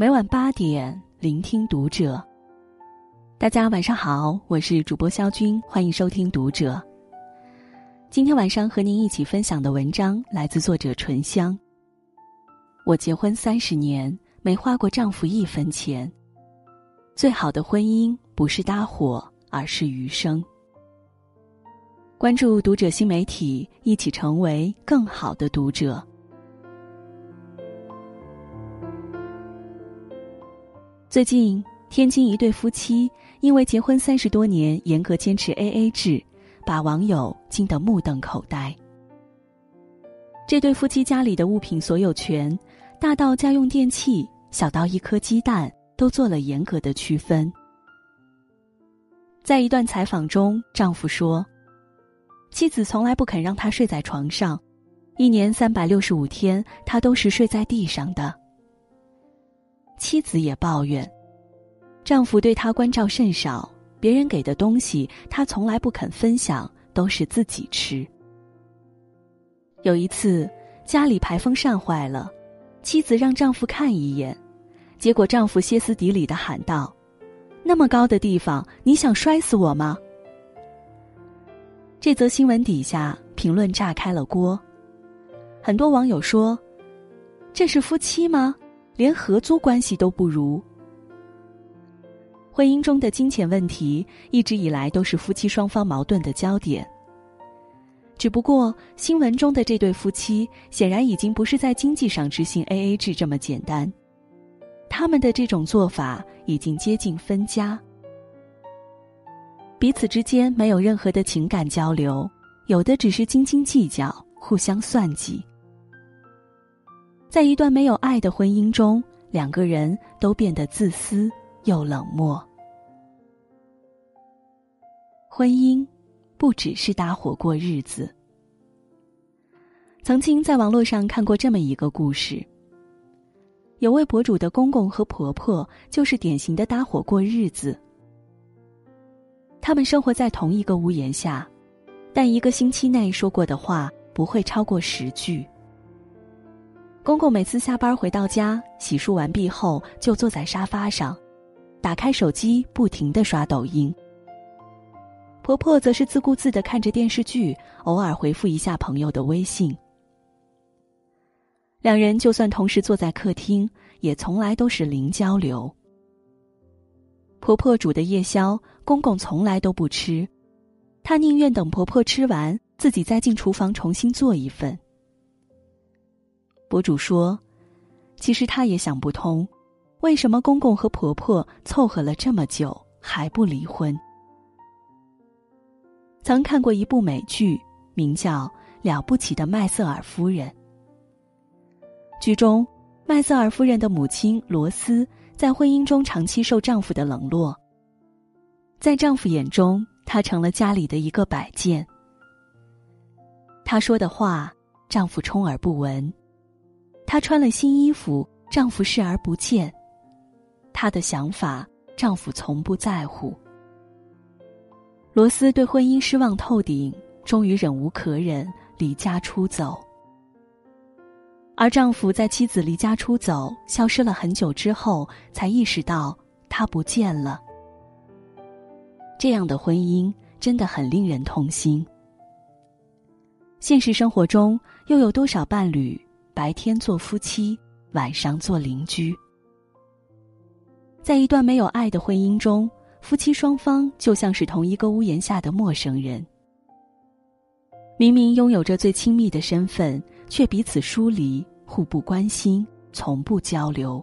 每晚八点，聆听读者。大家晚上好，我是主播肖军，欢迎收听读者。今天晚上和您一起分享的文章来自作者醇香。我结婚三十年，没花过丈夫一分钱。最好的婚姻不是搭伙，而是余生。关注读者新媒体，一起成为更好的读者。最近，天津一对夫妻因为结婚三十多年，严格坚持 A A 制，把网友惊得目瞪口呆。这对夫妻家里的物品所有权，大到家用电器，小到一颗鸡蛋，都做了严格的区分。在一段采访中，丈夫说：“妻子从来不肯让他睡在床上，一年三百六十五天，他都是睡在地上的。”妻子也抱怨，丈夫对她关照甚少，别人给的东西她从来不肯分享，都是自己吃。有一次，家里排风扇坏了，妻子让丈夫看一眼，结果丈夫歇斯底里的喊道：“那么高的地方，你想摔死我吗？”这则新闻底下评论炸开了锅，很多网友说：“这是夫妻吗？”连合租关系都不如。婚姻中的金钱问题一直以来都是夫妻双方矛盾的焦点。只不过新闻中的这对夫妻显然已经不是在经济上执行 A A 制这么简单，他们的这种做法已经接近分家，彼此之间没有任何的情感交流，有的只是斤斤计较，互相算计。在一段没有爱的婚姻中，两个人都变得自私又冷漠。婚姻不只是搭伙过日子。曾经在网络上看过这么一个故事：有位博主的公公和婆婆就是典型的搭伙过日子。他们生活在同一个屋檐下，但一个星期内说过的话不会超过十句。公公每次下班回到家，洗漱完毕后就坐在沙发上，打开手机，不停的刷抖音。婆婆则是自顾自的看着电视剧，偶尔回复一下朋友的微信。两人就算同时坐在客厅，也从来都是零交流。婆婆煮的夜宵，公公从来都不吃，他宁愿等婆婆吃完，自己再进厨房重新做一份。博主说：“其实他也想不通，为什么公公和婆婆凑合了这么久还不离婚。”曾看过一部美剧，名叫《了不起的麦瑟尔夫人》。剧中，麦瑟尔夫人的母亲罗斯在婚姻中长期受丈夫的冷落，在丈夫眼中，她成了家里的一个摆件。她说的话，丈夫充耳不闻。她穿了新衣服，丈夫视而不见；她的想法，丈夫从不在乎。罗斯对婚姻失望透顶，终于忍无可忍，离家出走。而丈夫在妻子离家出走、消失了很久之后，才意识到她不见了。这样的婚姻真的很令人痛心。现实生活中，又有多少伴侣？白天做夫妻，晚上做邻居。在一段没有爱的婚姻中，夫妻双方就像是同一个屋檐下的陌生人。明明拥有着最亲密的身份，却彼此疏离，互不关心，从不交流。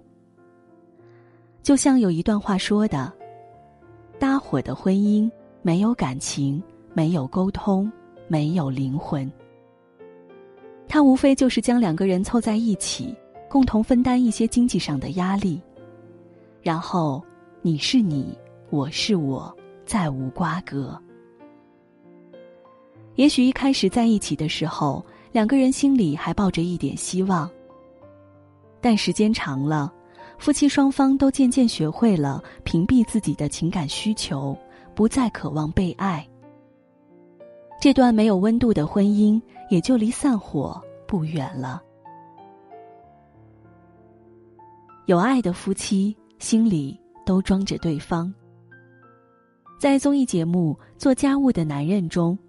就像有一段话说的：“搭伙的婚姻没有感情，没有沟通，没有灵魂。”他无非就是将两个人凑在一起，共同分担一些经济上的压力，然后你是你，我是我，再无瓜葛。也许一开始在一起的时候，两个人心里还抱着一点希望，但时间长了，夫妻双方都渐渐学会了屏蔽自己的情感需求，不再渴望被爱。这段没有温度的婚姻。也就离散伙不远了。有爱的夫妻心里都装着对方。在综艺节目《做家务的男人》中，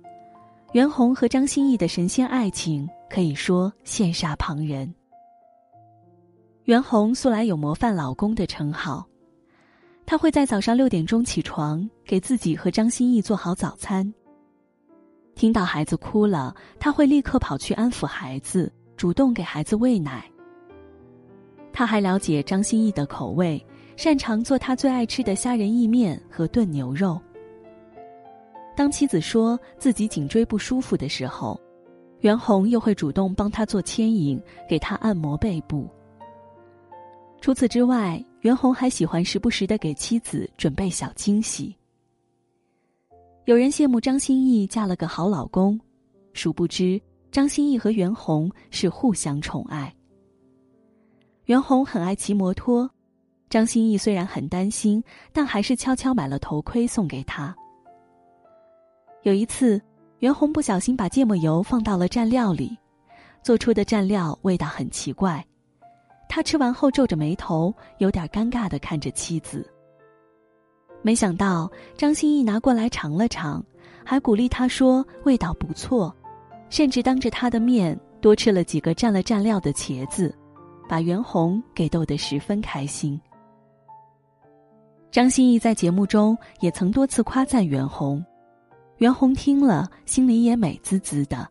袁弘和张歆艺的神仙爱情可以说羡煞旁人。袁弘素来有模范老公的称号，他会在早上六点钟起床，给自己和张歆艺做好早餐。听到孩子哭了，他会立刻跑去安抚孩子，主动给孩子喂奶。他还了解张歆艺的口味，擅长做他最爱吃的虾仁意面和炖牛肉。当妻子说自己颈椎不舒服的时候，袁弘又会主动帮他做牵引，给他按摩背部。除此之外，袁弘还喜欢时不时的给妻子准备小惊喜。有人羡慕张歆艺嫁了个好老公，殊不知张歆艺和袁弘是互相宠爱。袁弘很爱骑摩托，张歆艺虽然很担心，但还是悄悄买了头盔送给他。有一次，袁弘不小心把芥末油放到了蘸料里，做出的蘸料味道很奇怪，他吃完后皱着眉头，有点尴尬的看着妻子。没想到张歆艺拿过来尝了尝，还鼓励他说味道不错，甚至当着他的面多吃了几个蘸了蘸料的茄子，把袁弘给逗得十分开心。张歆艺在节目中也曾多次夸赞袁弘，袁弘听了心里也美滋滋的。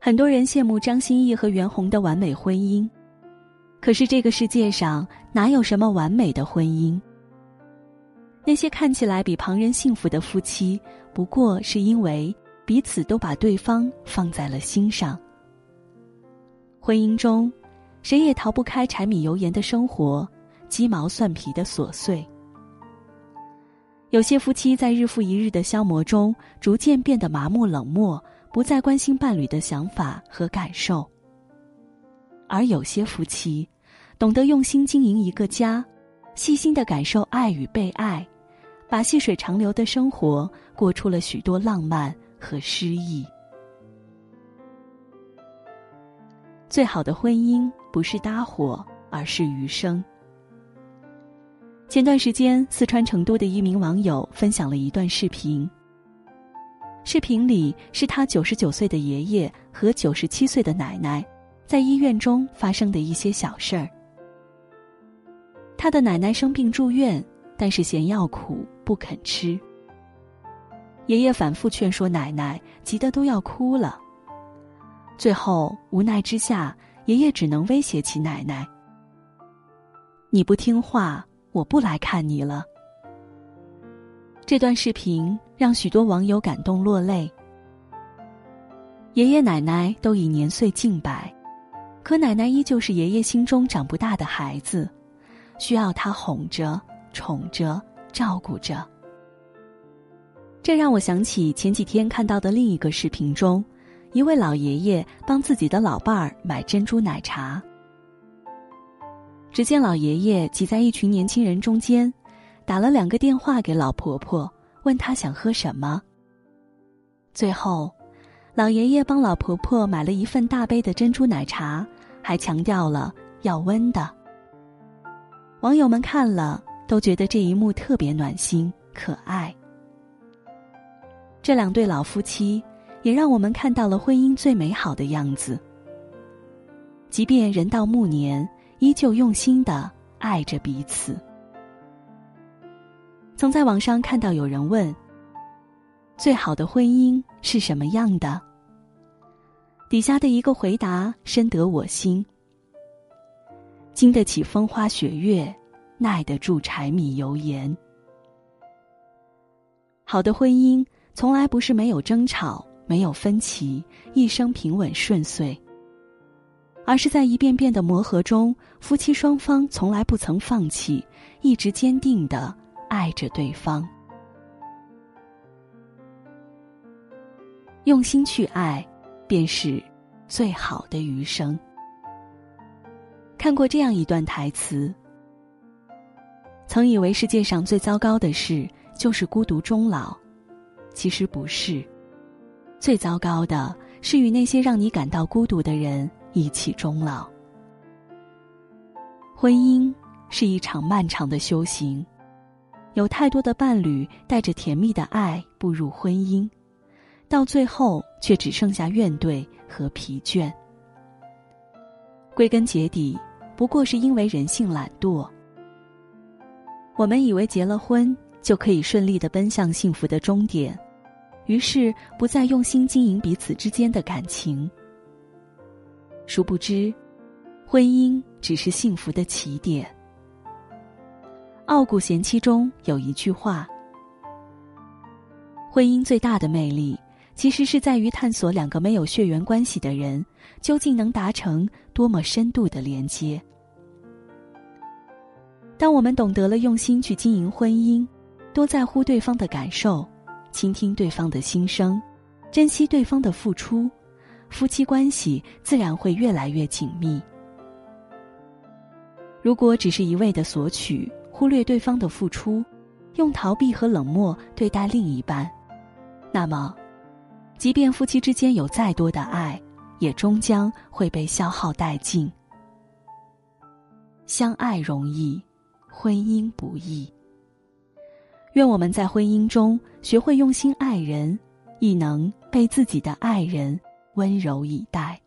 很多人羡慕张歆艺和袁弘的完美婚姻，可是这个世界上哪有什么完美的婚姻？那些看起来比旁人幸福的夫妻，不过是因为彼此都把对方放在了心上。婚姻中，谁也逃不开柴米油盐的生活，鸡毛蒜皮的琐碎。有些夫妻在日复一日的消磨中，逐渐变得麻木冷漠，不再关心伴侣的想法和感受。而有些夫妻，懂得用心经营一个家，细心的感受爱与被爱。把细水长流的生活过出了许多浪漫和诗意。最好的婚姻不是搭伙，而是余生。前段时间，四川成都的一名网友分享了一段视频。视频里是他九十九岁的爷爷和九十七岁的奶奶在医院中发生的一些小事儿。他的奶奶生病住院。但是嫌药苦不肯吃。爷爷反复劝说奶奶，急得都要哭了。最后无奈之下，爷爷只能威胁起奶奶：“你不听话，我不来看你了。”这段视频让许多网友感动落泪。爷爷奶奶都已年岁近百，可奶奶依旧是爷爷心中长不大的孩子，需要他哄着。宠着，照顾着。这让我想起前几天看到的另一个视频中，一位老爷爷帮自己的老伴儿买珍珠奶茶。只见老爷爷挤在一群年轻人中间，打了两个电话给老婆婆，问她想喝什么。最后，老爷爷帮老婆婆买了一份大杯的珍珠奶茶，还强调了要温的。网友们看了。都觉得这一幕特别暖心可爱。这两对老夫妻，也让我们看到了婚姻最美好的样子。即便人到暮年，依旧用心的爱着彼此。曾在网上看到有人问：“最好的婚姻是什么样的？”底下的一个回答深得我心：经得起风花雪月。耐得住柴米油盐。好的婚姻从来不是没有争吵、没有分歧、一生平稳顺遂，而是在一遍遍的磨合中，夫妻双方从来不曾放弃，一直坚定的爱着对方。用心去爱，便是最好的余生。看过这样一段台词。曾以为世界上最糟糕的事就是孤独终老，其实不是。最糟糕的是与那些让你感到孤独的人一起终老。婚姻是一场漫长的修行，有太多的伴侣带着甜蜜的爱步入婚姻，到最后却只剩下怨怼和疲倦。归根结底，不过是因为人性懒惰。我们以为结了婚就可以顺利的奔向幸福的终点，于是不再用心经营彼此之间的感情。殊不知，婚姻只是幸福的起点。《傲骨贤妻》中有一句话：“婚姻最大的魅力，其实是在于探索两个没有血缘关系的人，究竟能达成多么深度的连接。”当我们懂得了用心去经营婚姻，多在乎对方的感受，倾听对方的心声，珍惜对方的付出。夫妻关系自然会越来越紧密。如果只是一味的索取，忽略对方的付出，用逃避和冷漠对待另一半，那么，即便夫妻之间有再多的爱，也终将会被消耗殆尽。相爱容易，婚姻不易。愿我们在婚姻中学会用心爱人，亦能被自己的爱人。温柔以待。